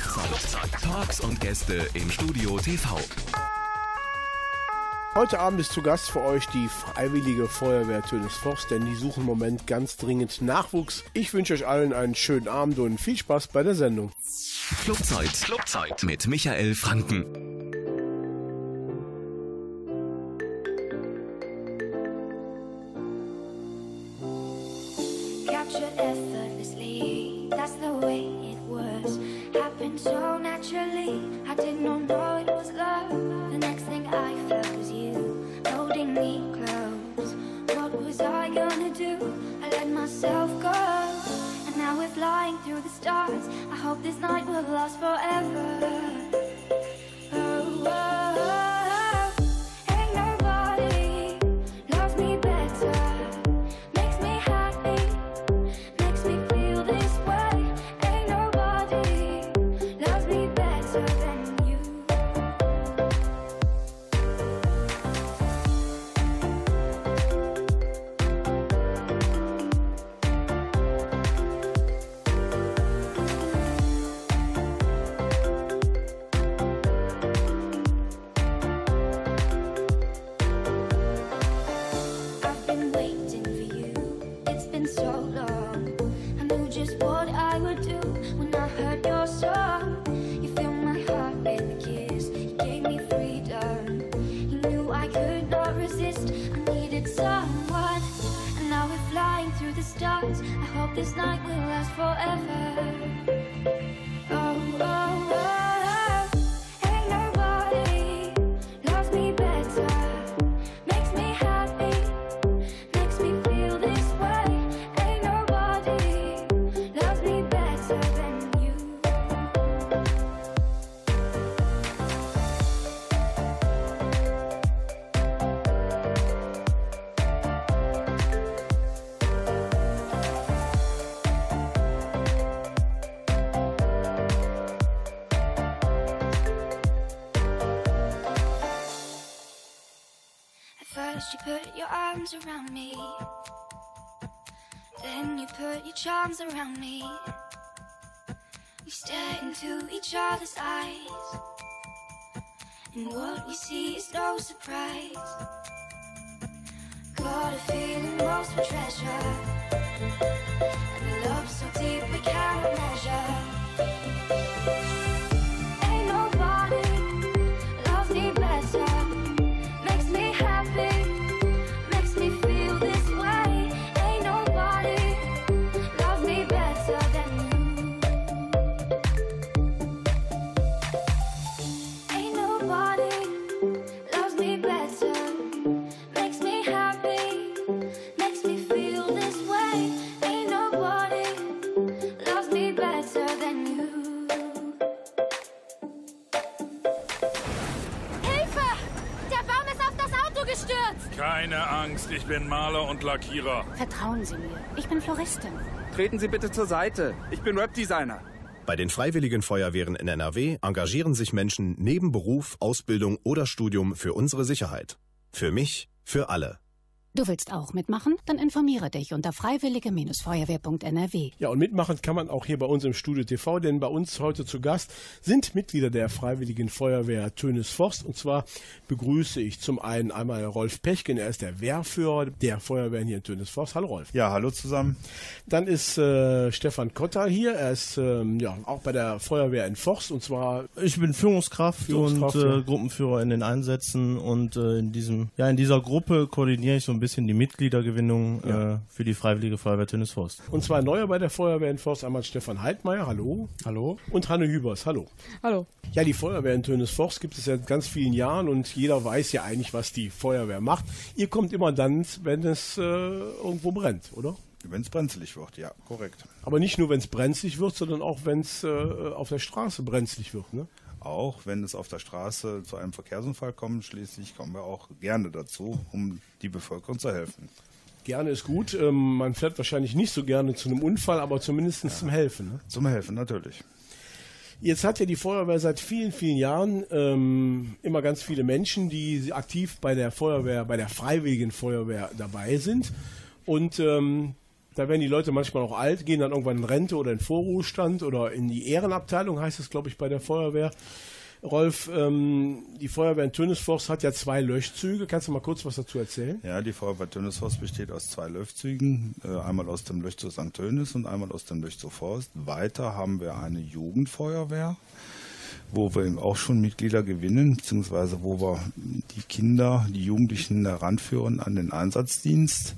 Clubzeit. Talks und Gäste im Studio TV. Heute Abend ist zu Gast für euch die Freiwillige Feuerwehr Tönesforst, denn die suchen im Moment ganz dringend Nachwuchs. Ich wünsche euch allen einen schönen Abend und viel Spaß bei der Sendung. Clubzeit. Clubzeit mit Michael Franken. Someone. And now we're flying through the stars. I hope this night will last forever. Oh, oh, oh. Charms around me. We stare into each other's eyes. And what we see is no surprise. Got a feeling most of treasure. And a love so deep we cannot measure. Keine Angst, ich bin Maler und Lackierer. Vertrauen Sie mir, ich bin Floristin. Treten Sie bitte zur Seite. Ich bin Webdesigner. Bei den Freiwilligen Feuerwehren in NRW engagieren sich Menschen neben Beruf, Ausbildung oder Studium für unsere Sicherheit. Für mich, für alle. Du willst auch mitmachen? Dann informiere dich unter freiwillige-feuerwehr.nrw. Ja, und mitmachen kann man auch hier bei uns im Studio TV, denn bei uns heute zu Gast sind Mitglieder der Freiwilligen Feuerwehr Tönes Forst. Und zwar begrüße ich zum einen einmal Rolf Pechken, er ist der Wehrführer der Feuerwehren hier in Tönes Forst. Hallo Rolf. Ja, hallo zusammen. Dann ist äh, Stefan Kotter hier, er ist ähm, ja auch bei der Feuerwehr in Forst und zwar Ich bin Führungskraft, Führungskraft, und äh, ja. Gruppenführer in den Einsätzen und äh, in diesem ja in dieser Gruppe koordiniere ich so ein bisschen die Mitgliedergewinnung Ja. äh, für die Freiwillige Feuerwehr Tönes Forst. und zwar neuer bei der Feuerwehr in Forst einmal Stefan Heidmeier, hallo. Hallo. Und Hanne Hübers, hallo. Hallo. Ja, die Feuerwehr in Tönes Forst gibt es seit ganz vielen Jahren und jeder weiß ja eigentlich, was die Feuerwehr macht. Ihr kommt immer dann, wenn es äh, irgendwo brennt, oder? Wenn es brenzlig wird, ja, korrekt. Aber nicht nur, wenn es brenzlig wird, sondern auch, wenn es äh, auf der Straße brenzlig wird. Ne? Auch wenn es auf der Straße zu einem Verkehrsunfall kommt, schließlich kommen wir auch gerne dazu, um die Bevölkerung zu helfen. Gerne ist gut. Ähm, man fährt wahrscheinlich nicht so gerne zu einem Unfall, aber zumindest zum Helfen. Ne? Zum Helfen natürlich. Jetzt hat ja die Feuerwehr seit vielen, vielen Jahren ähm, immer ganz viele Menschen, die aktiv bei der Feuerwehr, bei der Freiwilligen Feuerwehr dabei sind. Und ähm, Da werden die Leute manchmal auch alt, gehen dann irgendwann in Rente oder in Vorruhestand oder in die Ehrenabteilung, heißt es, glaube ich, bei der Feuerwehr. Rolf, ähm, die Feuerwehr in Tönisforst hat ja zwei Löschzüge. Kannst du mal kurz was dazu erzählen? Ja, die Feuerwehr Tönnesforst besteht aus zwei Löschzügen, äh, einmal aus dem Löschzug St. Tönis und einmal aus dem Löschzug Forst. Weiter haben wir eine Jugendfeuerwehr, wo wir eben auch schon Mitglieder gewinnen, beziehungsweise wo wir die Kinder, die Jugendlichen heranführen an den Einsatzdienst.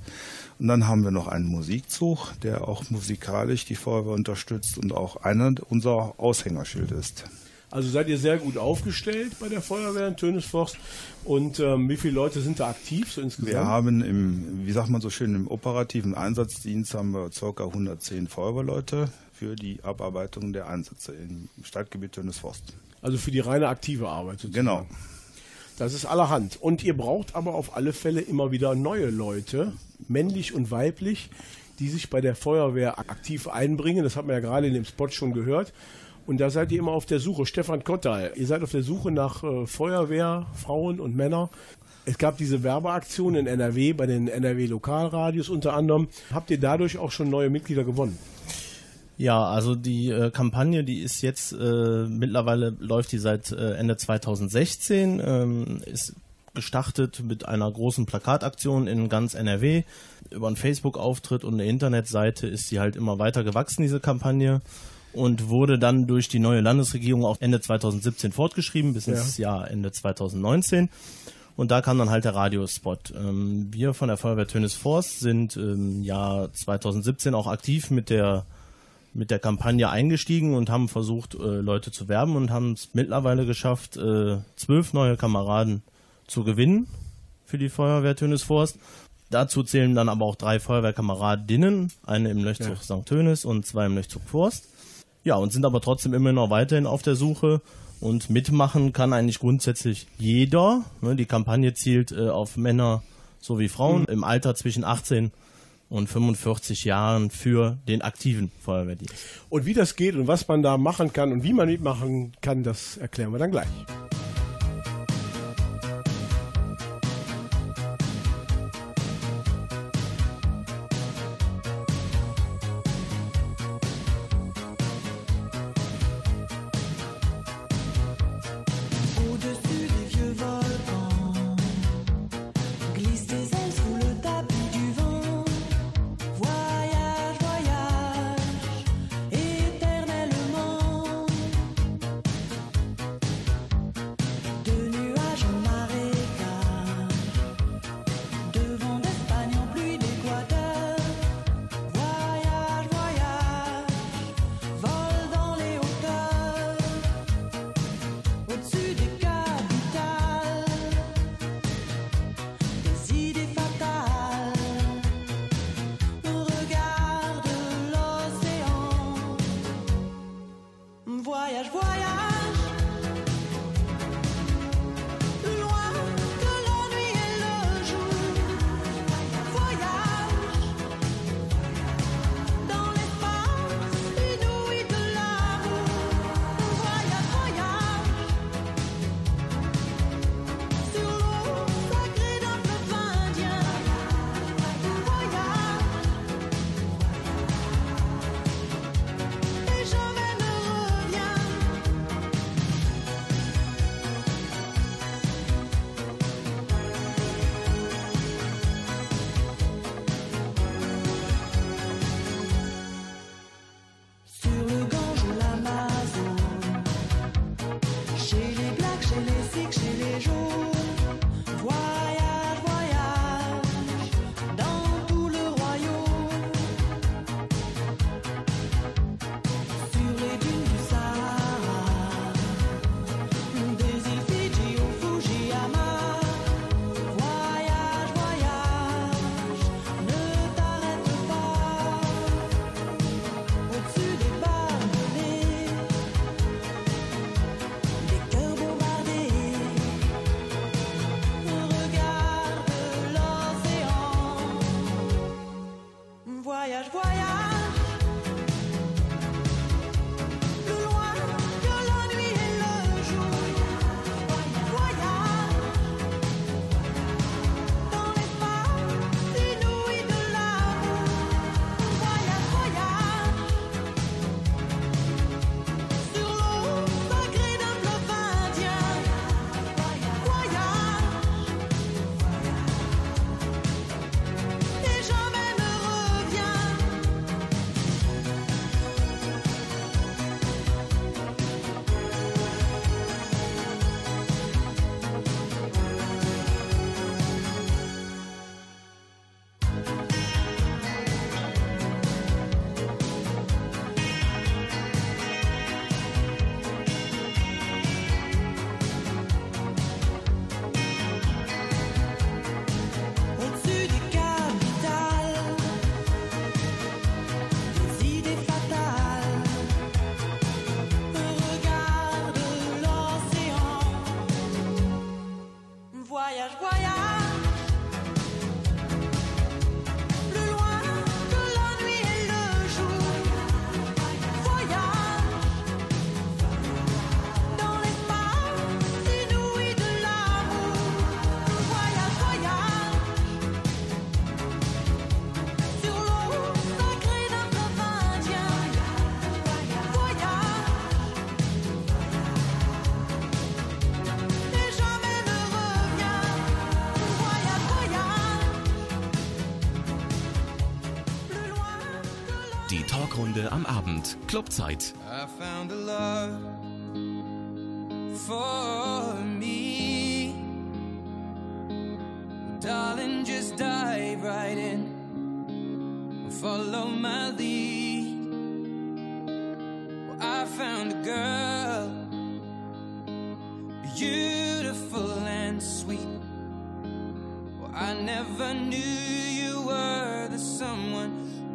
Und dann haben wir noch einen Musikzug, der auch musikalisch die Feuerwehr unterstützt und auch einer unser Aushängerschild ist. Also seid ihr sehr gut aufgestellt bei der Feuerwehr in Tönisforst. Und ähm, wie viele Leute sind da aktiv so insgesamt? Wir haben im, wie sagt man so schön, im operativen Einsatzdienst haben wir ca. 110 Feuerwehrleute für die Abarbeitung der Einsätze im Stadtgebiet Tönisforst. also für die reine aktive Arbeit. sozusagen. Genau. Das ist allerhand. Und ihr braucht aber auf alle Fälle immer wieder neue Leute, männlich und weiblich, die sich bei der Feuerwehr aktiv einbringen. Das hat man ja gerade in dem Spot schon gehört. Und da seid ihr immer auf der Suche. Stefan Kottal, ihr seid auf der Suche nach äh, Feuerwehr, und Männer. Es gab diese Werbeaktion in NRW, bei den NRW Lokalradios unter anderem. Habt ihr dadurch auch schon neue Mitglieder gewonnen? Ja, also die äh, Kampagne, die ist jetzt äh, mittlerweile läuft die seit äh, Ende 2016, ähm, ist gestartet mit einer großen Plakataktion in ganz NRW. Über einen Facebook-Auftritt und eine Internetseite ist sie halt immer weiter gewachsen, diese Kampagne. Und wurde dann durch die neue Landesregierung auch Ende 2017 fortgeschrieben, bis ins Jahr Ende 2019. Und da kam dann halt der Radiospot. Ähm, wir von der Feuerwehr Tönis Forst sind im Jahr 2017 auch aktiv mit der mit der Kampagne eingestiegen und haben versucht, äh, Leute zu werben und haben es mittlerweile geschafft, äh, zwölf neue Kameraden zu gewinnen für die Feuerwehr Tönisforst. Dazu zählen dann aber auch drei Feuerwehrkameradinnen, eine im Löschzug St. Tönis und zwei im Löschzug Forst. Ja, und sind aber trotzdem immer noch weiterhin auf der Suche. Und mitmachen kann eigentlich grundsätzlich jeder. Ne, die Kampagne zielt äh, auf Männer sowie Frauen im Alter zwischen 18 und 45 Jahren für den aktiven Feuerwehrdienst. Und wie das geht und was man da machen kann und wie man mitmachen kann, das erklären wir dann gleich. Am Abend. Clubzeit. I found a love for me. Darling, just dive right in. Follow my lead. Well, I found a girl, beautiful and sweet. Well, I never knew you were the someone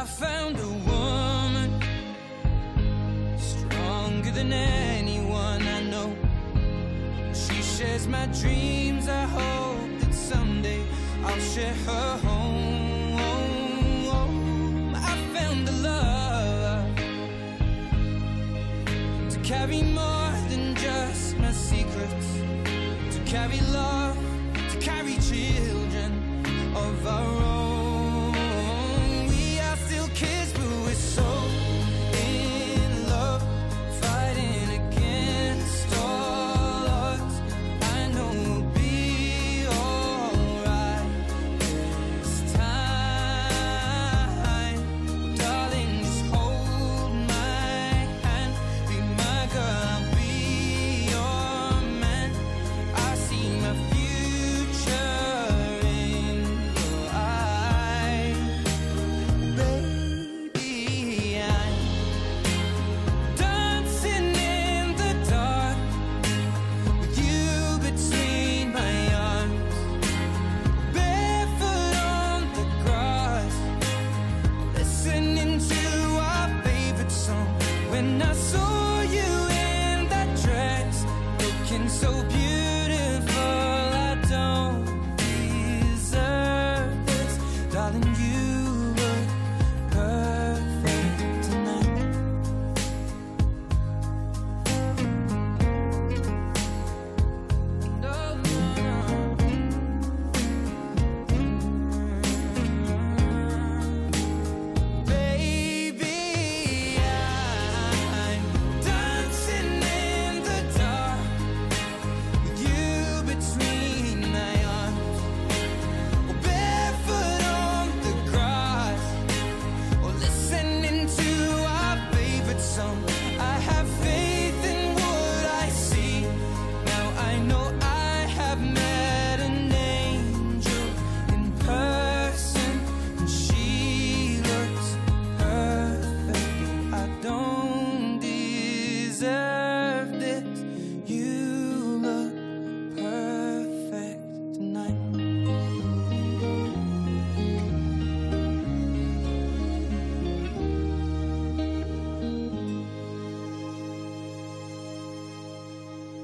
I found a woman stronger than anyone I know. She shares my dreams. I hope that someday I'll share her home.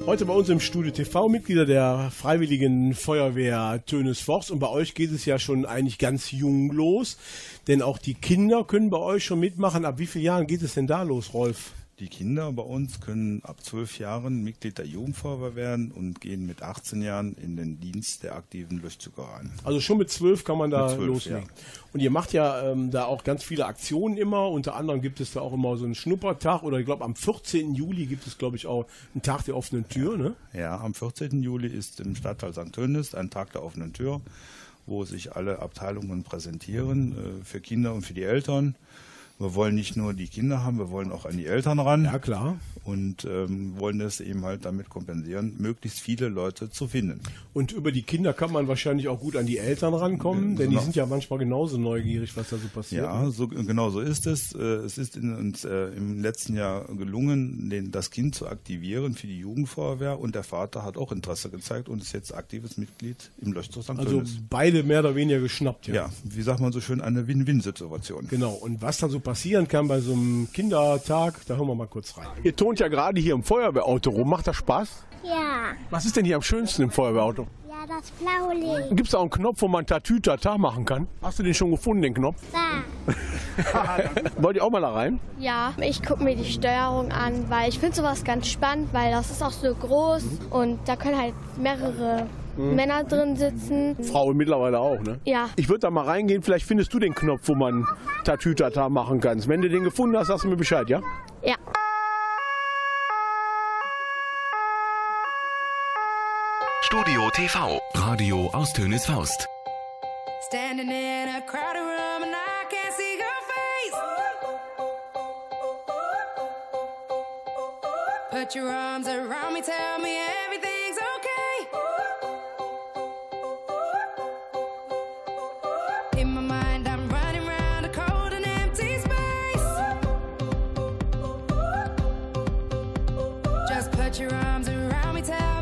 Heute bei uns im Studio TV Mitglieder der Freiwilligen Feuerwehr Tönes Forst und bei euch geht es ja schon eigentlich ganz jung los, denn auch die Kinder können bei euch schon mitmachen. Ab wie vielen Jahren geht es denn da los, Rolf? Die Kinder bei uns können ab zwölf Jahren Mitglied der Jugendfeuerwehr werden und gehen mit 18 Jahren in den Dienst der aktiven Löschzucker rein. Also schon mit zwölf kann man da Mit zwölf, loslegen. ja. Und ihr macht ja ähm, da auch ganz viele Aktionen immer. Unter anderem gibt es da auch immer so einen Schnuppertag oder ich glaube am 14. Juli gibt es glaube ich auch einen Tag der offenen Tür. Ne? Ja, am 14. Juli ist im Stadtteil St. Tönis ein Tag der offenen Tür, wo sich alle Abteilungen präsentieren, äh, für Kinder und für die Eltern. Wir wollen nicht nur die Kinder haben, wir wollen auch an die Eltern ran. Ja, klar. Und ähm, wollen das eben halt damit kompensieren, möglichst viele Leute zu finden. Und über die Kinder kann man wahrscheinlich auch gut an die Eltern rankommen, denn die genau. sind ja manchmal genauso neugierig, was da so passiert. Ja, so, genau so ist es. Äh, Es ist in, uns äh, im letzten Jahr gelungen, den, das Kind zu aktivieren für die Jugendfeuerwehr und der Vater hat auch Interesse gezeigt und ist jetzt aktives Mitglied im Leuchtturm St. Also Tönis. beide mehr oder weniger geschnappt, ja. Ja, wie sagt man so schön, eine Win-Win-Situation. Genau, und was dann so passieren kann bei so einem Kindertag, da hören wir mal kurz rein. Ihr tont ja gerade hier im Feuerwehrauto rum. Macht das Spaß? Ja, Was ist denn hier am schönsten im Feuerwehrauto? ja, das blaue Licht. Gibt es da auch einen Knopf, wo man Tatütata machen kann? Hast du den schon gefunden, den Knopf? Da. Wollt ihr auch mal da rein? Ja, ich gucke mir die Steuerung an, weil ich finde sowas ganz spannend, weil das ist auch so groß und da können halt mehrere Männer drin sitzen. Frauen mittlerweile auch, ne? Ja. Ich würde da mal reingehen, vielleicht findest du den Knopf, wo man Tatütata machen kannst. Wenn du den gefunden hast, sagst du mir Bescheid, ja? Ja. Studio TV. Radio aus Tönes Faust. Standing in a crowded room and I can't see your face. Put your arms around me, tell me arms around me, tell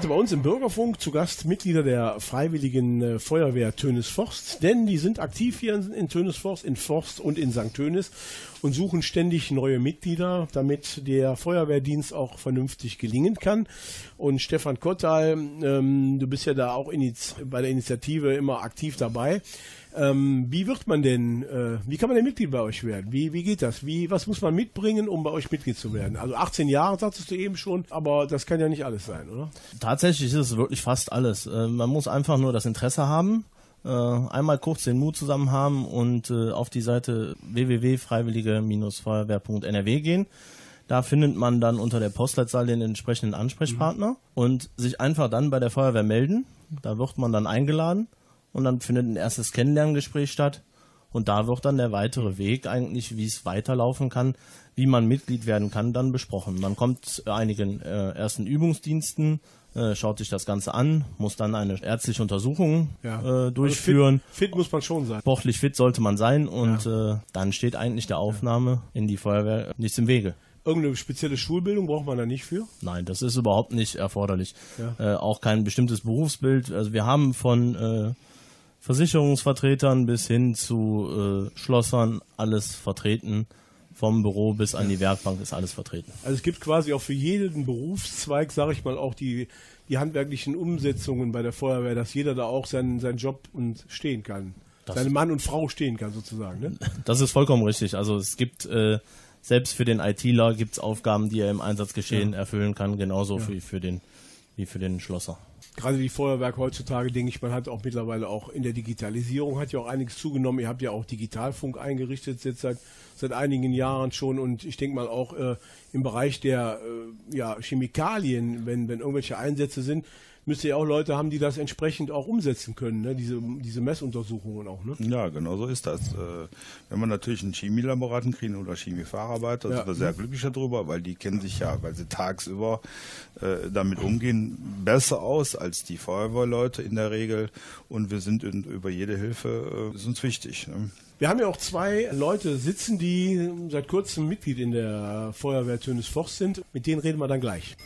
Heute bei uns im Bürgerfunk zu Gast Mitglieder der Freiwilligen äh, Feuerwehr Tönis-Forst, denn die sind aktiv hier in, Tönis-Forst, in Forst und in St. Tönis und suchen ständig neue Mitglieder, damit der Feuerwehrdienst auch vernünftig gelingen kann. Und Stefan Kottal, ähm, du bist ja da auch bei der Initiative immer aktiv dabei. Ähm, wie wird man denn, äh, wie kann man denn Mitglied bei euch werden? Wie, wie geht das? Wie, was muss man mitbringen, um bei euch Mitglied zu werden? Also 18 Jahre sagtest du eben schon, aber das kann ja nicht alles sein, oder? Tatsächlich ist es wirklich fast alles. Äh, man muss einfach nur das Interesse haben, äh, einmal kurz den Mut zusammen haben und äh, auf die Seite www.freiwillige-feuerwehr.nrw gehen. Da findet man dann unter der Postleitzahl den entsprechenden Ansprechpartner und sich einfach dann bei der Feuerwehr melden. Da wird man dann eingeladen und dann findet ein erstes Kennenlerngespräch statt. Und da wird dann der weitere Weg eigentlich, wie es weiterlaufen kann, wie man Mitglied werden kann, dann besprochen. Man kommt zu einigen äh, ersten Übungsdiensten, äh, schaut sich das Ganze an, muss dann eine ärztliche Untersuchung Ja. äh, durchführen. Also fit, fit muss man schon sein. Sportlich fit sollte man sein und äh, dann steht eigentlich der Aufnahme in die Feuerwehr nichts im Wege. Irgendeine spezielle Schulbildung braucht man da nicht für? Nein, das ist überhaupt nicht erforderlich. Ja. Äh, auch kein bestimmtes Berufsbild. Also wir haben von äh, Versicherungsvertretern bis hin zu äh, Schlossern alles vertreten. Vom Büro bis an die Werkbank ist alles vertreten. Also es gibt quasi auch für jeden Berufszweig, sage ich mal, auch die, die handwerklichen Umsetzungen bei der Feuerwehr, dass jeder da auch seinen, seinen Job und stehen kann. Das- Seine Mann und Frau stehen kann sozusagen. Ne? Das ist vollkommen richtig. Also es gibt äh, selbst für den ITler gibt's Aufgaben, die er im Einsatzgeschehen Ja. erfüllen kann, genauso Ja. wie für den wie für den Schlosser. Gerade die Feuerwerk heutzutage, denke ich, man hat auch mittlerweile auch in der Digitalisierung hat ja auch einiges zugenommen. Ihr habt ja auch Digitalfunk eingerichtet jetzt seit seit einigen Jahren schon und ich denke mal auch äh, im Bereich der äh, ja, Chemikalien, wenn wenn irgendwelche Einsätze sind, müsst ihr ja auch Leute haben, die das entsprechend auch umsetzen können, ne? diese diese Messuntersuchungen auch. Ne? Ja, genau so ist das. Äh, Wenn wir natürlich einen Chemielaboranten kriegen oder Chemiefacharbeiter, Ja. sind wir sehr glücklich darüber, weil die kennen sich ja, weil sie tagsüber äh, damit umgehen, besser aus als die Feuerwehrleute in der Regel. Und wir sind in, über jede Hilfe, äh, ist uns wichtig. Ne? Wir haben ja auch zwei Leute sitzen, die seit kurzem Mitglied in der Feuerwehr Tönes Forst sind. Mit denen reden wir dann gleich.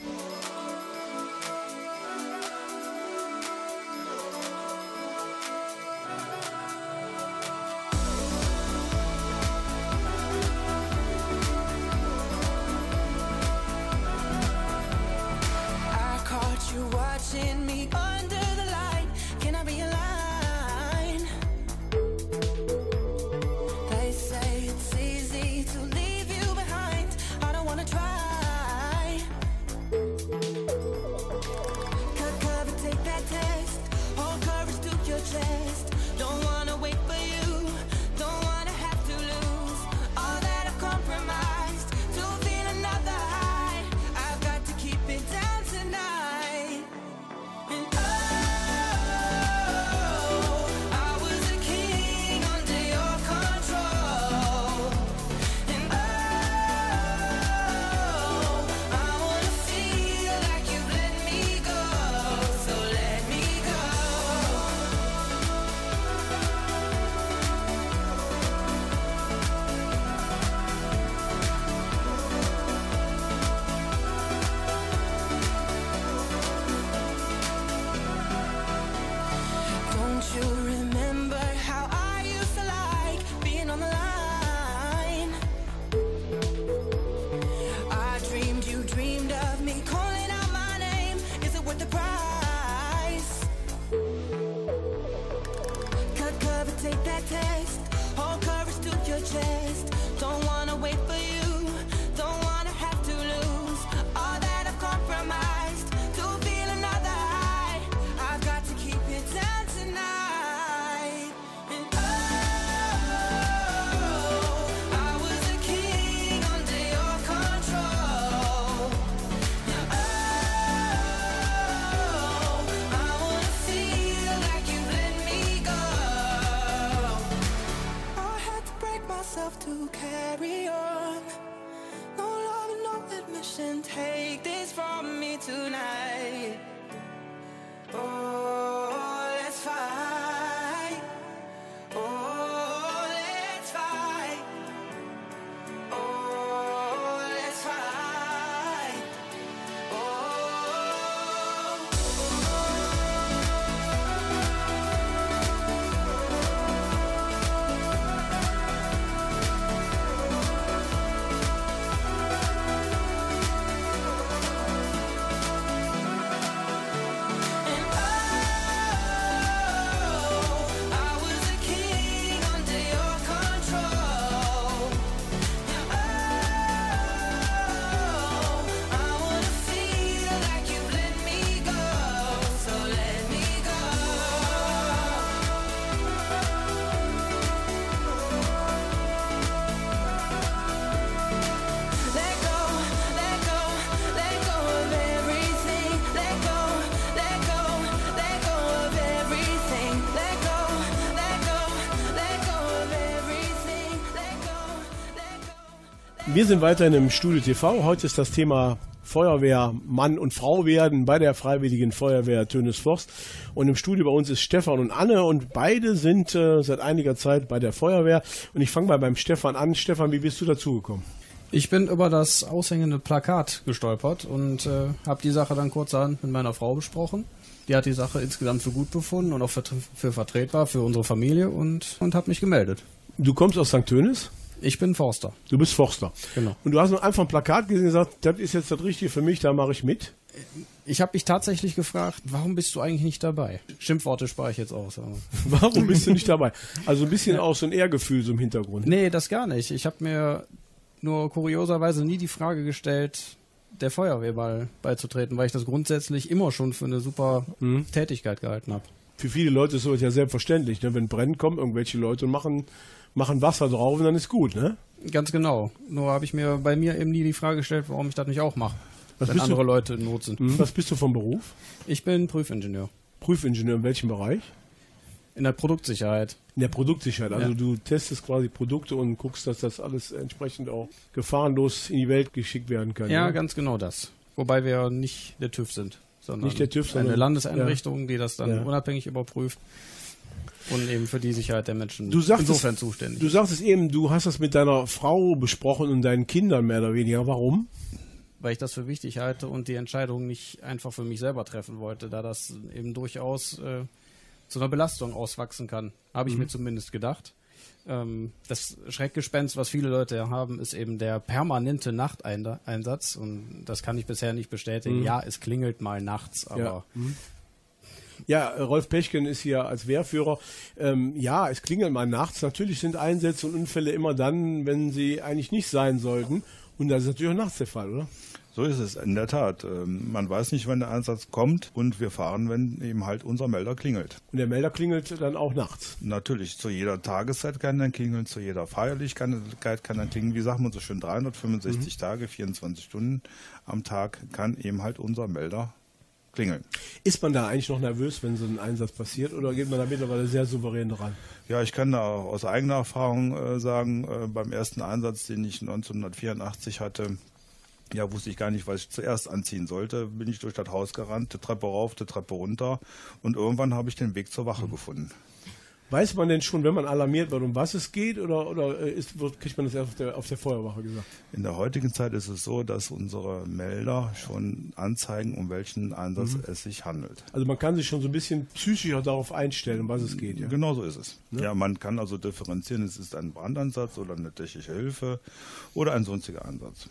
Wir sind weiterhin im Studio TV. Heute ist das Thema Feuerwehr Mann und Frau werden bei der Freiwilligen Feuerwehr Tönes Forst. Und im Studio bei uns ist Stefan und Anne und beide sind äh, seit einiger Zeit bei der Feuerwehr. Und ich fange mal beim Stefan an. Stefan, wie bist du dazugekommen? Ich bin über das aushängende Plakat gestolpert und äh, habe die Sache dann kurzerhand mit meiner Frau besprochen. Die hat die Sache insgesamt für gut befunden und auch für, für vertretbar für unsere Familie und, und hat mich gemeldet. Du kommst aus St. Tönis? Ich bin Forster. Du bist Forster. Genau. Und du hast einfach ein Plakat gesehen und gesagt, das ist jetzt das Richtige für mich, da mache ich mit. Ich habe mich tatsächlich gefragt, warum bist du eigentlich nicht dabei? Schimpfworte spare ich jetzt aus. Warum bist du nicht dabei? Also ein bisschen auch so ein Ehrgefühl so im Hintergrund. Nee, das gar nicht. Ich habe mir nur kurioserweise nie die Frage gestellt, der Feuerwehr mal beizutreten, weil ich das grundsätzlich immer schon für eine super Mhm. Tätigkeit gehalten habe. Für viele Leute ist sowas ja selbstverständlich. Ne? Wenn brennen kommen irgendwelche Leute und machen, machen Wasser drauf und dann ist gut, ne? Ganz genau. Nur habe ich mir bei mir eben nie die Frage gestellt, warum ich das nicht auch mache, Was wenn bist du- andere Leute in Not sind. Mhm. Was bist du vom Beruf? Ich bin Prüfingenieur Prüfingenieur in welchem Bereich? in der Produktsicherheit. In der Produktsicherheit. Also Ja. du testest quasi Produkte und guckst, dass das alles entsprechend auch gefahrenlos in die Welt geschickt werden kann. Ja, ne? ganz genau das. Wobei wir nicht der TÜV sind, sondern Nicht der TÜV, eine sondern- Landeseinrichtung, die das dann Ja. unabhängig überprüft und eben für die Sicherheit der Menschen Du sagtest, insofern zuständig. Du sagtest eben, du hast das mit deiner Frau besprochen und deinen Kindern mehr oder weniger. Warum? weil ich das für wichtig halte und die Entscheidung nicht einfach für mich selber treffen wollte, da das eben durchaus äh, zu einer Belastung auswachsen kann. Habe ich Mhm. mir zumindest gedacht. Ähm, das Schreckgespenst, was viele Leute ja haben, ist eben der permanente Nachteinsatz und das kann ich bisher nicht bestätigen. Mhm. Ja, es klingelt mal nachts, aber Ja. Mhm. Ja, Rolf Pechken ist hier als Wehrführer. Ähm, ja, es klingelt mal nachts. Natürlich sind Einsätze und Unfälle immer dann, wenn sie eigentlich nicht sein sollten. Und das ist natürlich auch nachts der Fall, oder? So ist es, in der Tat. Ähm, Man weiß nicht, wann der Einsatz kommt und wir fahren, wenn eben halt unser Melder klingelt. Und der Melder klingelt dann auch nachts. Natürlich, zu jeder Tageszeit kann er klingeln, zu jeder Feierlichkeit kann er klingeln. Wie sagt man so schön, 365 Tage, 24 Stunden am Tag kann eben halt unser Melder klingeln. Ist man da eigentlich noch nervös, wenn so ein Einsatz passiert, oder geht man da mittlerweile sehr souverän dran? Ja, ich kann da aus eigener Erfahrung äh, sagen, äh, beim ersten Einsatz, den ich 1984 hatte, ja, wusste ich gar nicht, was ich zuerst anziehen sollte. Bin ich durch das Haus gerannt, die Treppe rauf, die Treppe runter und irgendwann habe ich den Weg zur Wache gefunden. Weiß man denn schon, wenn man alarmiert wird, um was es geht, oder, oder äh, ist, wird, kriegt man das erst auf der, auf der Feuerwache gesagt? In der heutigen Zeit ist es so, dass unsere Melder schon anzeigen, um welchen Einsatz Mhm. es sich handelt. Also man kann sich schon so ein bisschen psychischer darauf einstellen, um was es geht. Ja? Genau so ist es. Ne? Ja, man kann also differenzieren, es ist ein Brandansatz oder eine technische Hilfe oder ein sonstiger Einsatz.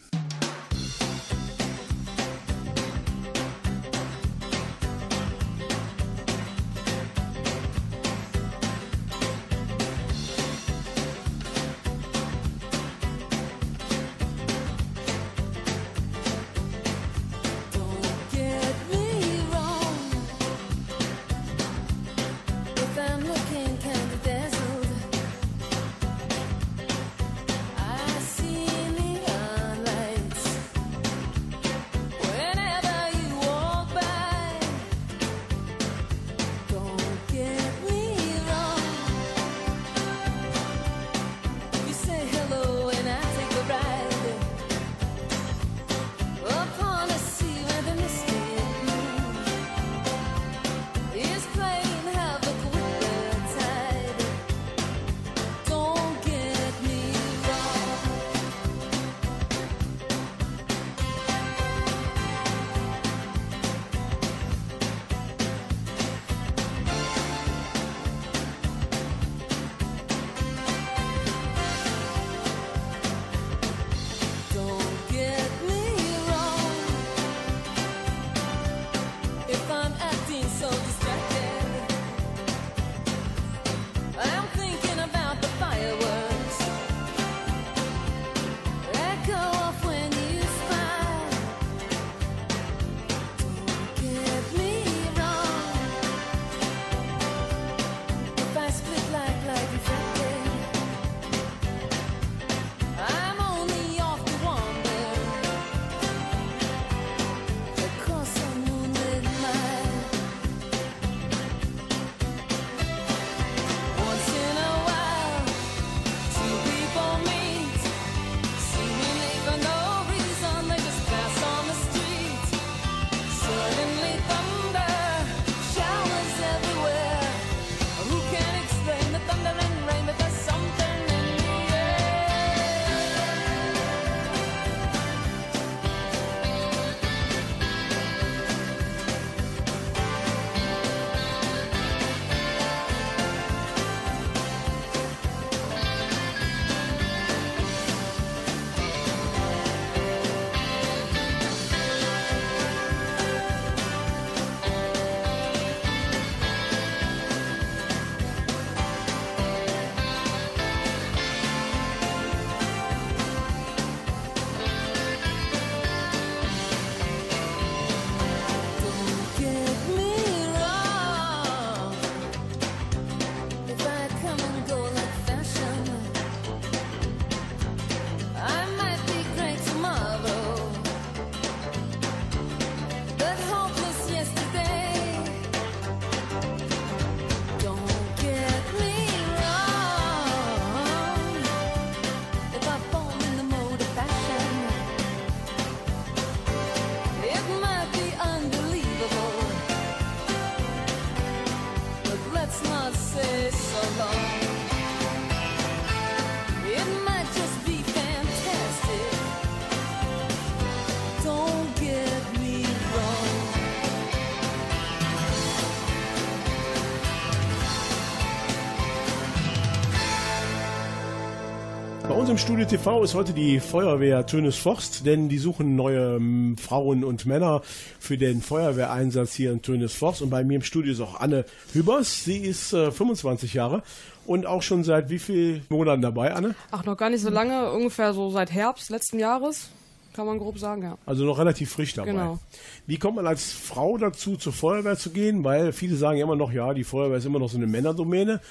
Im Studio TV ist heute die Feuerwehr Tönes Forst, denn die suchen neue ähm, Frauen und Männer für den Feuerwehreinsatz hier in Tönes Forst. Und bei mir im Studio ist auch Anne Hübers. Sie ist äh, 25 Jahre und auch schon seit wie vielen Monaten dabei, Anne? Ach, noch gar nicht so lange, ungefähr so seit Herbst letzten Jahres, kann man grob sagen, ja. Also noch relativ frisch dabei. Genau. Wie kommt man als Frau dazu, zur Feuerwehr zu gehen? Weil viele sagen ja immer noch, ja, die Feuerwehr ist immer noch so eine Männerdomäne.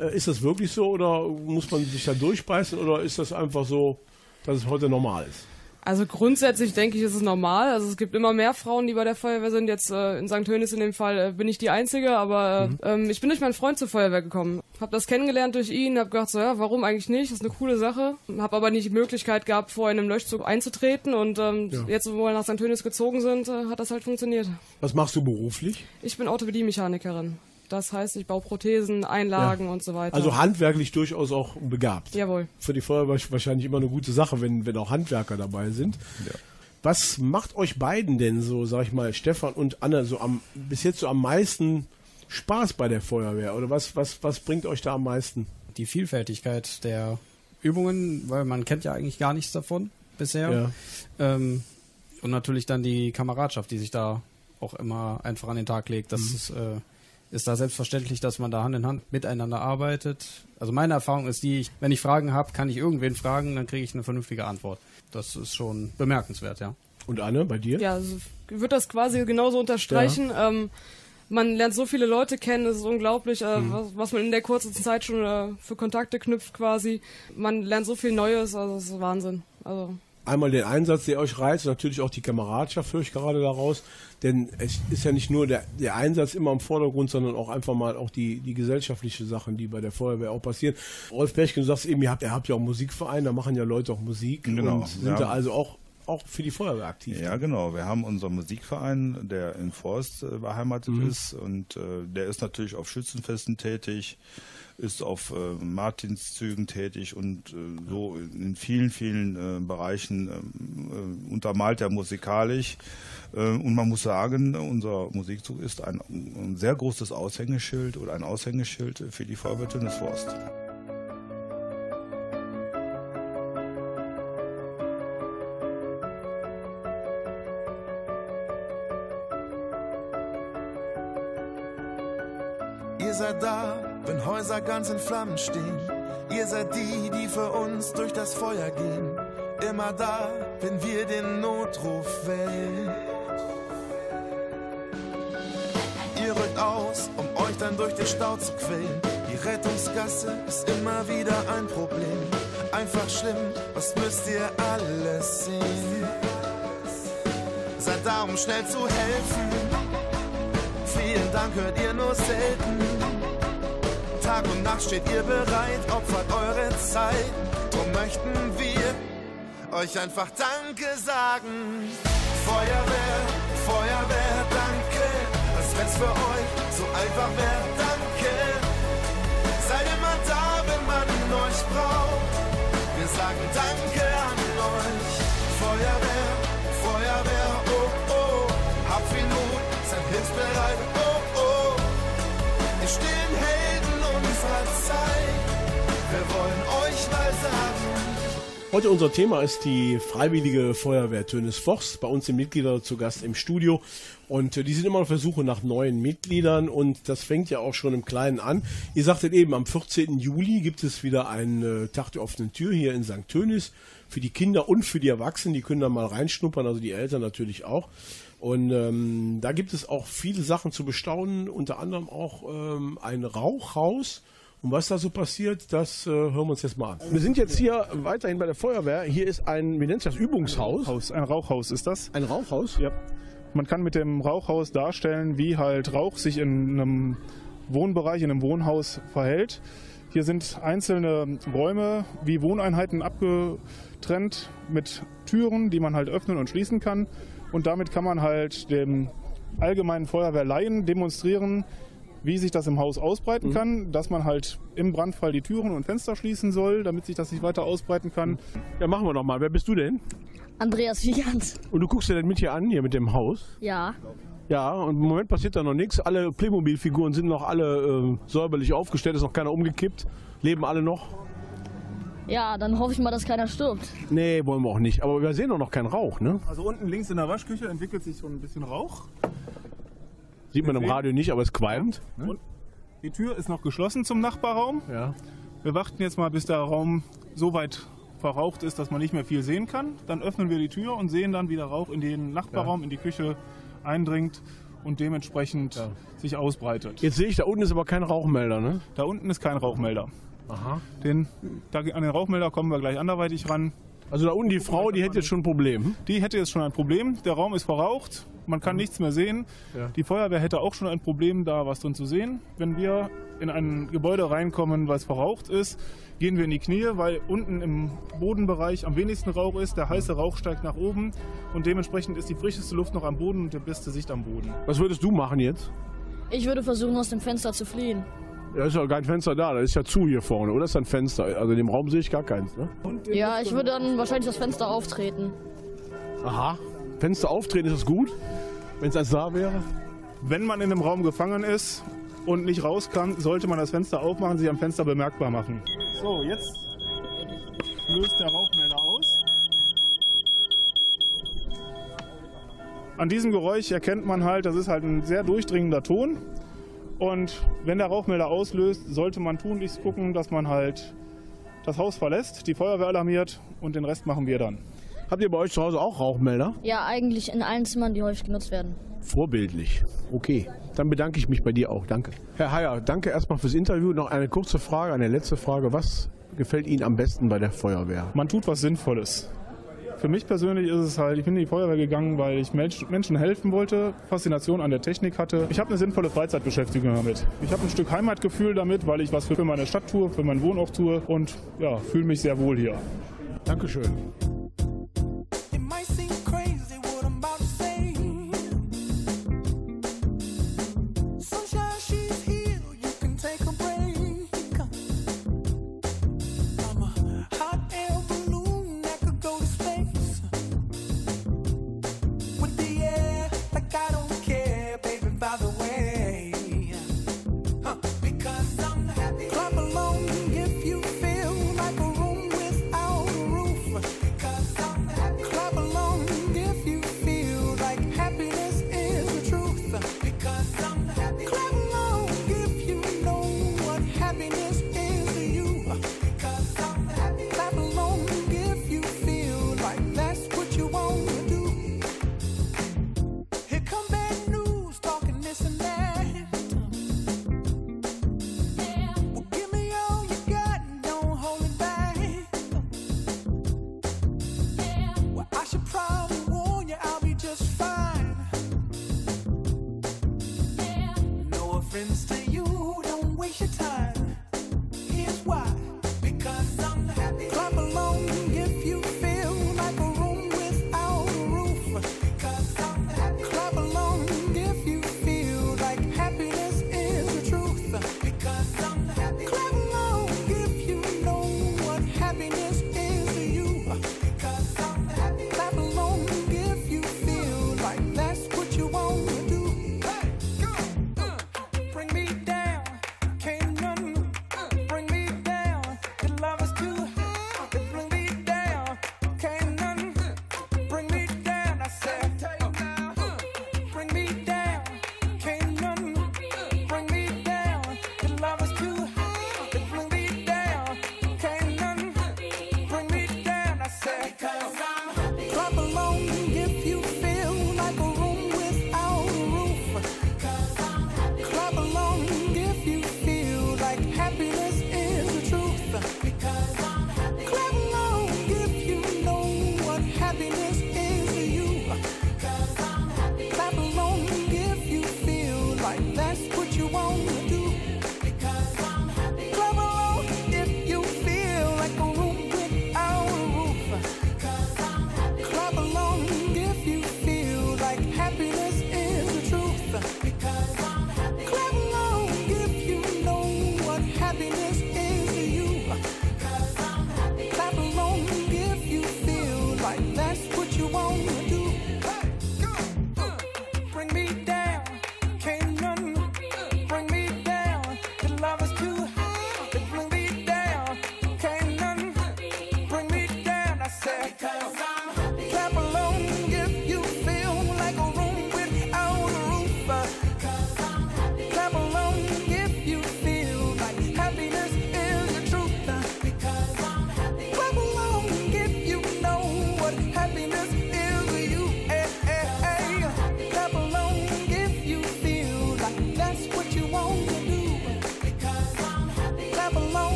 Äh, ist das wirklich so oder muss man sich da durchbeißen oder ist das einfach so, dass es heute normal ist? Also grundsätzlich denke ich, ist es normal. Also es gibt immer mehr Frauen, die bei der Feuerwehr sind. Jetzt äh, in St. Hönis in dem Fall äh, bin ich die Einzige, aber äh, ähm, ich bin durch meinen Freund zur Feuerwehr gekommen. Hab das kennengelernt durch ihn, hab gedacht so, ja, warum eigentlich nicht? Das ist eine coole Sache. Hab aber nicht die Möglichkeit gehabt, vorher in einem Löschzug einzutreten und ähm, Ja. jetzt, wo wir nach St. Hönis gezogen sind, äh, hat das halt funktioniert. Was machst du beruflich? Ich bin Orthopädie-Mechanikerin. Das heißt, ich baue Prothesen, Einlagen und so weiter. Also handwerklich durchaus auch begabt. Jawohl. Für die Feuerwehr wahrscheinlich immer eine gute Sache, wenn, wenn auch Handwerker dabei sind. Was macht euch beiden denn so, sag ich mal, Stefan und Anne, so am, bis jetzt so am meisten Spaß bei der Feuerwehr? Oder was, was, was bringt euch da am meisten? Die Vielfältigkeit der Übungen, weil man kennt ja eigentlich gar nichts davon bisher. Ähm, und natürlich dann die Kameradschaft, die sich da auch immer einfach an den Tag legt. Das Mhm. ist, äh, ist da selbstverständlich, dass man da Hand in Hand miteinander arbeitet. Also meine Erfahrung ist die, ich, wenn ich Fragen habe, kann ich irgendwen fragen, dann kriege ich eine vernünftige Antwort. Das ist schon bemerkenswert, ja. Und Anne, bei dir? Ja, also ich würde das quasi genauso unterstreichen. Ähm, man lernt so viele Leute kennen, es ist unglaublich, äh, Mhm. was, was man in der kurzen Zeit schon äh, für Kontakte knüpft quasi. Man lernt so viel Neues, also es ist Wahnsinn. Also Einmal den Einsatz, der euch reizt, natürlich auch die Kameradschaft höre ich gerade daraus. Denn es ist ja nicht nur der, der Einsatz immer im Vordergrund, sondern auch einfach mal auch die, die gesellschaftliche Sachen, die bei der Feuerwehr auch passieren. Rolf Pechken, du sagst eben, ihr habt, ihr habt ja auch Musikverein, da machen ja Leute auch Musik Genau, und sind ja. da also auch, auch für die Feuerwehr aktiv. Ja, genau. Wir haben unseren Musikverein, der in Forst äh, beheimatet Mhm. ist und äh, der ist natürlich auf Schützenfesten tätig, ist auf äh, Martinszügen tätig und äh, so in vielen, vielen äh, Bereichen ähm, äh, untermalt er musikalisch. Und man muss sagen, unser Musikzug ist ein, ein sehr großes Aushängeschild oder ein Aushängeschild für die Feuerwehr Tönnesforst. Ihr da, wenn Häuser ganz in Flammen stehen. Ihr seid die, die für uns durch das Feuer gehen. Immer da, wenn wir den Notruf wählen. Ihr rückt aus, um euch dann durch den Stau zu quälen. Die Rettungsgasse ist immer wieder ein Problem. Einfach schlimm, was müsst ihr alles sehen? Seid da, um schnell zu helfen. Vielen Dank hört ihr nur selten. Tag und Nacht steht ihr bereit, opfert eure Zeit. Drum möchten wir euch einfach Danke sagen. Feuerwehr, Feuerwehr, danke. Als wenn's für euch so einfach wäre, danke. Seid immer da, wenn man euch braucht. Wir sagen Danke wollen euch mal sagen. Heute unser Thema ist die Freiwillige Feuerwehr Tönes Forst. Bei uns sind Mitglieder zu Gast im Studio und äh, die sind immer auf der Suche nach neuen Mitgliedern und das fängt ja auch schon im Kleinen an. Ihr sagtet eben, am 14. Juli gibt es wieder einen äh, Tag der offenen Tür hier in St. Tönis für die Kinder und für die Erwachsenen. Die können da mal reinschnuppern, also die Eltern natürlich auch. Und ähm, da gibt es auch viele Sachen zu bestaunen, unter anderem auch ähm, ein Rauchhaus. Und was da so passiert, das äh, hören wir uns jetzt mal an. Wir sind jetzt hier weiterhin bei der Feuerwehr. Hier ist ein, wie nennt sich das, Übungshaus? Haus, ein Rauchhaus ist das. Ein Rauchhaus? Ja. Man kann mit dem Rauchhaus darstellen, wie halt Rauch sich in einem Wohnbereich, in einem Wohnhaus verhält. Hier sind einzelne Räume wie Wohneinheiten abgetrennt mit Türen, die man halt öffnen und schließen kann. Und damit kann man halt dem allgemeinen Feuerwehrlaien demonstrieren, wie sich das im Haus ausbreiten Mhm. kann, dass man halt im Brandfall die Türen und Fenster schließen soll, damit sich das nicht weiter ausbreiten kann. Ja, machen wir doch mal. Wer bist du denn? Andreas Wiegand. Und du guckst dir das mit hier an, hier mit dem Haus? Ja. Ja, und im Moment passiert da noch nichts. Alle Playmobil-Figuren sind noch alle äh, säuberlich aufgestellt, ist noch keiner umgekippt. Leben alle noch? Ja, dann hoffe ich mal, dass keiner stirbt. Nee, wollen wir auch nicht. Aber wir sehen doch noch keinen Rauch, ne? Also unten links in der Waschküche entwickelt sich so ein bisschen Rauch. Sieht man im Radio nicht, aber es qualmt. Ne? Und die Tür ist noch geschlossen zum Nachbarraum. Ja. Wir warten jetzt mal, bis der Raum so weit verraucht ist, dass man nicht mehr viel sehen kann. Dann öffnen wir die Tür und sehen dann, wie der Rauch in den Nachbarraum, in die Küche eindringt und dementsprechend sich ausbreitet. Jetzt sehe ich, da unten ist aber kein Rauchmelder, ne? Da unten ist kein Rauchmelder. Aha. Den, da, an den Rauchmelder kommen wir gleich anderweitig ran. Also da unten die Frau, die hätte jetzt schon ein Problem. Die hätte jetzt schon ein Problem. Der Raum ist verraucht, man kann nichts mehr sehen. Ja. Die Feuerwehr hätte auch schon ein Problem, da was drin zu sehen. Wenn wir in ein Gebäude reinkommen, was verraucht ist, gehen wir in die Knie, weil unten im Bodenbereich am wenigsten Rauch ist. Der heiße Rauch steigt nach oben und dementsprechend ist die frischeste Luft noch am Boden und die beste Sicht am Boden. Was würdest du machen jetzt? Ich würde versuchen, aus dem Fenster zu fliehen. Da ist ja kein Fenster da, da ist ja zu hier vorne, oder ist da ein Fenster? Also in dem Raum sehe ich gar keins, ne? Ja, ich würde dann wahrscheinlich das Fenster auftreten. Aha. Fenster auftreten, ist das gut? Wenn es eins da wäre? Wenn man in einem Raum gefangen ist und nicht raus kann, sollte man das Fenster aufmachen, sich am Fenster bemerkbar machen. So, jetzt löst der Rauchmelder aus. An diesem Geräusch erkennt man halt, das ist halt ein sehr durchdringender Ton. Und wenn der Rauchmelder auslöst, sollte man tunlichst gucken, dass man halt das Haus verlässt, die Feuerwehr alarmiert und den Rest machen wir dann. Habt ihr bei euch zu Hause auch Rauchmelder? Ja, eigentlich in allen Zimmern, die häufig genutzt werden. Vorbildlich. Okay. Dann bedanke ich mich bei dir auch. Danke. Herr Heyer, danke erstmal fürs Interview. Noch eine kurze Frage, eine letzte Frage. Was gefällt Ihnen am besten bei der Feuerwehr? Man tut was Sinnvolles. Für mich persönlich ist es halt, ich bin in die Feuerwehr gegangen, weil ich Mensch- Menschen helfen wollte, Faszination an der Technik hatte. Ich habe eine sinnvolle Freizeitbeschäftigung damit. Ich habe ein Stück Heimatgefühl damit, weil ich was für meine Stadt tue, für meinen Wohnort tue und ja, fühle mich sehr wohl hier. Dankeschön.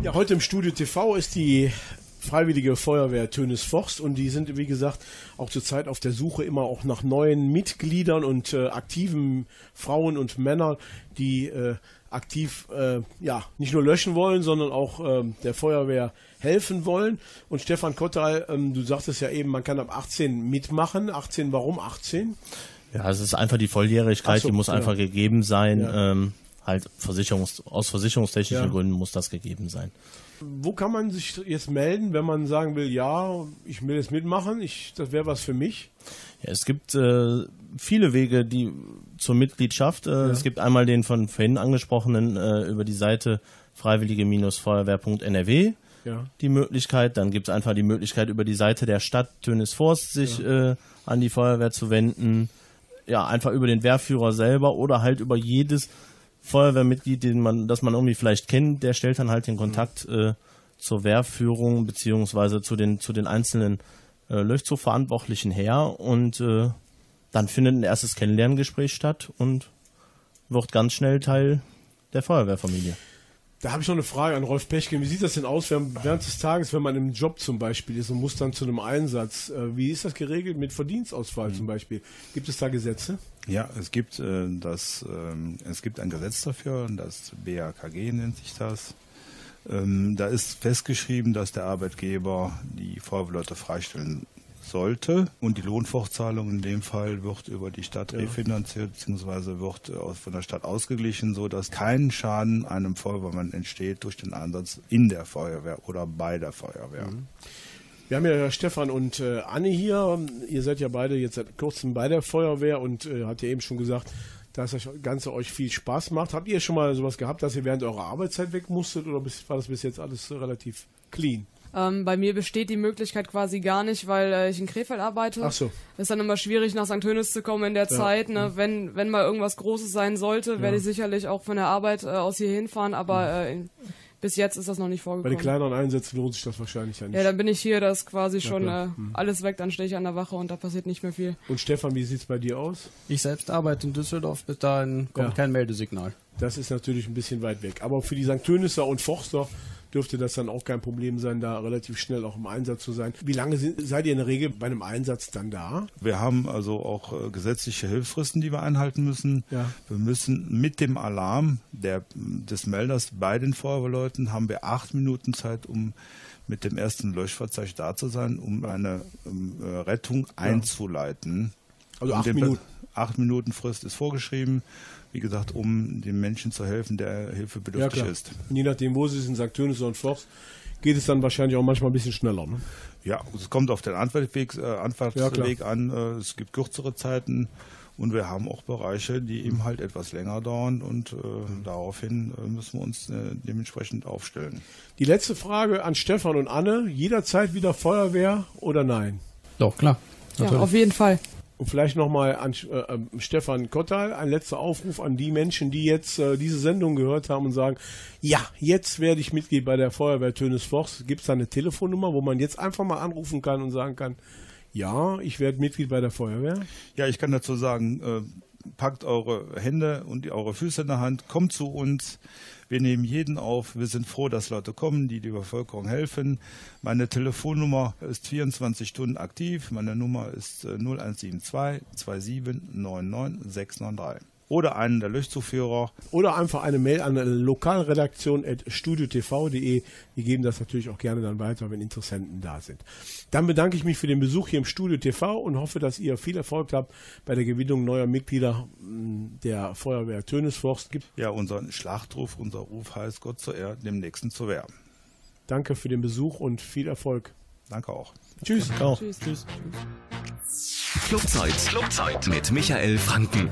Ja, heute im Studio TV ist die Freiwillige Feuerwehr Tönes Forst und die sind, wie gesagt, auch zurzeit auf der Suche immer auch nach neuen Mitgliedern und äh, aktiven Frauen und Männern, die äh, aktiv äh, ja nicht nur löschen wollen, sondern auch ähm, der Feuerwehr helfen wollen. Und Stefan Kottal, ähm, du sagtest ja eben, man kann ab 18 mitmachen. 18, warum 18? Ja, es ist einfach die Volljährigkeit, so, die muss ja. einfach gegeben sein. Ja. Ähm, halt Versicherungs aus versicherungstechnischen Ja. Gründen muss das gegeben sein. Wo kann man sich jetzt melden, wenn man sagen will, ja, ich will jetzt mitmachen, ich, das wäre was für mich? Ja, es gibt äh, viele Wege, die zur Mitgliedschaft. Äh, Es gibt einmal den von vorhin angesprochenen äh, über die Seite freiwillige-feuerwehr.nrw Ja. die Möglichkeit. Dann gibt es einfach die Möglichkeit über die Seite der Stadt Tönis Forst sich äh, an die Feuerwehr zu wenden. Ja, einfach über den Wehrführer selber oder halt über jedes Feuerwehrmitglied, den man, das man irgendwie vielleicht kennt, der stellt dann halt den Kontakt äh, zur Wehrführung beziehungsweise zu den zu den einzelnen äh, Löschzugverantwortlichen her und äh, dann findet ein erstes Kennenlerngespräch statt und wird ganz schnell Teil der Feuerwehrfamilie. Da habe ich noch eine Frage an Rolf Pechkin. Wie sieht das denn aus während während des Tages, wenn man im Job zum Beispiel ist und muss dann zu einem Einsatz? Äh, Wie ist das geregelt mit Verdienstausfall zum Beispiel? Gibt es da Gesetze? Ja, es gibt äh, das, ähm, es gibt ein Gesetz dafür, das BAKG nennt sich das. Ähm, da ist festgeschrieben, dass der Arbeitgeber die Feuerwehrleute freistellen sollte und die Lohnfortzahlung in dem Fall wird über die Stadt Ja. refinanziert bzw. wird äh, aus- von der Stadt ausgeglichen, so dass kein Schaden einem Feuerwehrmann entsteht durch den Einsatz in der Feuerwehr oder bei der Feuerwehr. Wir haben ja Stefan und äh, Anne hier. Ihr seid ja beide jetzt seit kurzem bei der Feuerwehr und äh, habt ja eben schon gesagt, dass das Ganze euch viel Spaß macht. Habt ihr schon mal sowas gehabt, dass ihr während eurer Arbeitszeit weg musstet oder war das bis jetzt alles relativ clean? Ähm, bei mir besteht die Möglichkeit quasi gar nicht, weil äh, ich in Krefeld arbeite. Ach so. Ist dann immer schwierig, nach St. Tönis zu kommen in der Ja. Zeit. Ne? Wenn, wenn mal irgendwas Großes sein sollte, Ja. werde ich sicherlich auch von der Arbeit äh, aus hier hinfahren, aber äh, in, bis jetzt ist das noch nicht Bei vorgekommen. den kleineren Einsätzen lohnt sich das wahrscheinlich ja nicht. ja, dann bin ich hier, da ist quasi Ja, schon äh, Hm. alles weg, dann stehe ich an der Wache und da passiert nicht mehr viel. Und Stefan, wie sieht es bei dir aus? Ich selbst arbeite in Düsseldorf, bis dahin kommt Ja. kein Meldesignal. Das ist natürlich ein bisschen weit weg. Aber für die St. Tönisser und Forster dürfte das dann auch kein Problem sein, da relativ schnell auch im Einsatz zu sein. Wie lange sind, seid ihr in der Regel bei einem Einsatz dann da? Wir haben also auch äh, gesetzliche Hilfsfristen, die wir einhalten müssen. Ja. Wir müssen mit dem Alarm der, des Melders bei den Feuerwehrleuten haben wir acht Minuten Zeit, um mit dem ersten Löschfahrzeug da zu sein, um eine ähm, äh, Rettung einzuleiten. Also Um acht Minuten. Acht Minuten Frist ist vorgeschrieben, wie gesagt, um dem Menschen zu helfen, der hilfebedürftig klar. ist. Und je nachdem, wo sie sind, St. Tönisser und Forst, geht es dann wahrscheinlich auch manchmal ein bisschen schneller. Ne? Ja, es kommt auf den Anfahrtsweg, äh, Anfahrtsweg an. Äh, es gibt kürzere Zeiten und wir haben auch Bereiche, die eben halt etwas länger dauern und äh, daraufhin äh, müssen wir uns äh, dementsprechend aufstellen. Die letzte Frage an Stefan und Anne. Jederzeit wieder Feuerwehr oder nein? Doch, klar. Ja, auf jeden Fall. Und vielleicht nochmal an äh, ähm, Stefan Kottal, ein letzter Aufruf an die Menschen, die jetzt äh, diese Sendung gehört haben und sagen, ja, jetzt werde ich Mitglied bei der Feuerwehr Tönes Forst. Gibt es da eine Telefonnummer, wo man jetzt einfach mal anrufen kann und sagen kann, ja, ich werde Mitglied bei der Feuerwehr? Ja, ich kann dazu sagen, äh, packt eure Hände und eure Füße in der Hand, kommt zu uns. Wir nehmen jeden auf. Wir sind froh, dass Leute kommen, die die Bevölkerung helfen. Meine Telefonnummer ist 24 Stunden aktiv. Meine Nummer ist äh, 0172 27 99 693. Oder einen der Löschzuführer. Oder einfach eine Mail an lokalredaktion at studiotv.de. Wir geben das natürlich auch gerne dann weiter, wenn Interessenten da sind. Dann bedanke ich mich für den Besuch hier im Studio TV und hoffe, dass ihr viel Erfolg habt bei der Gewinnung neuer Mitglieder mh, der Feuerwehr Tönesforst. Gibt. Ja, unser Schlachtruf, unser Ruf heißt Gott zur Ehre, dem Nächsten zur Wehr. Danke für den Besuch und viel Erfolg. Danke auch. Tschüss. Auch. Tschüss. Tschüss. Flugzeit. Flugzeit mit Michael Franken.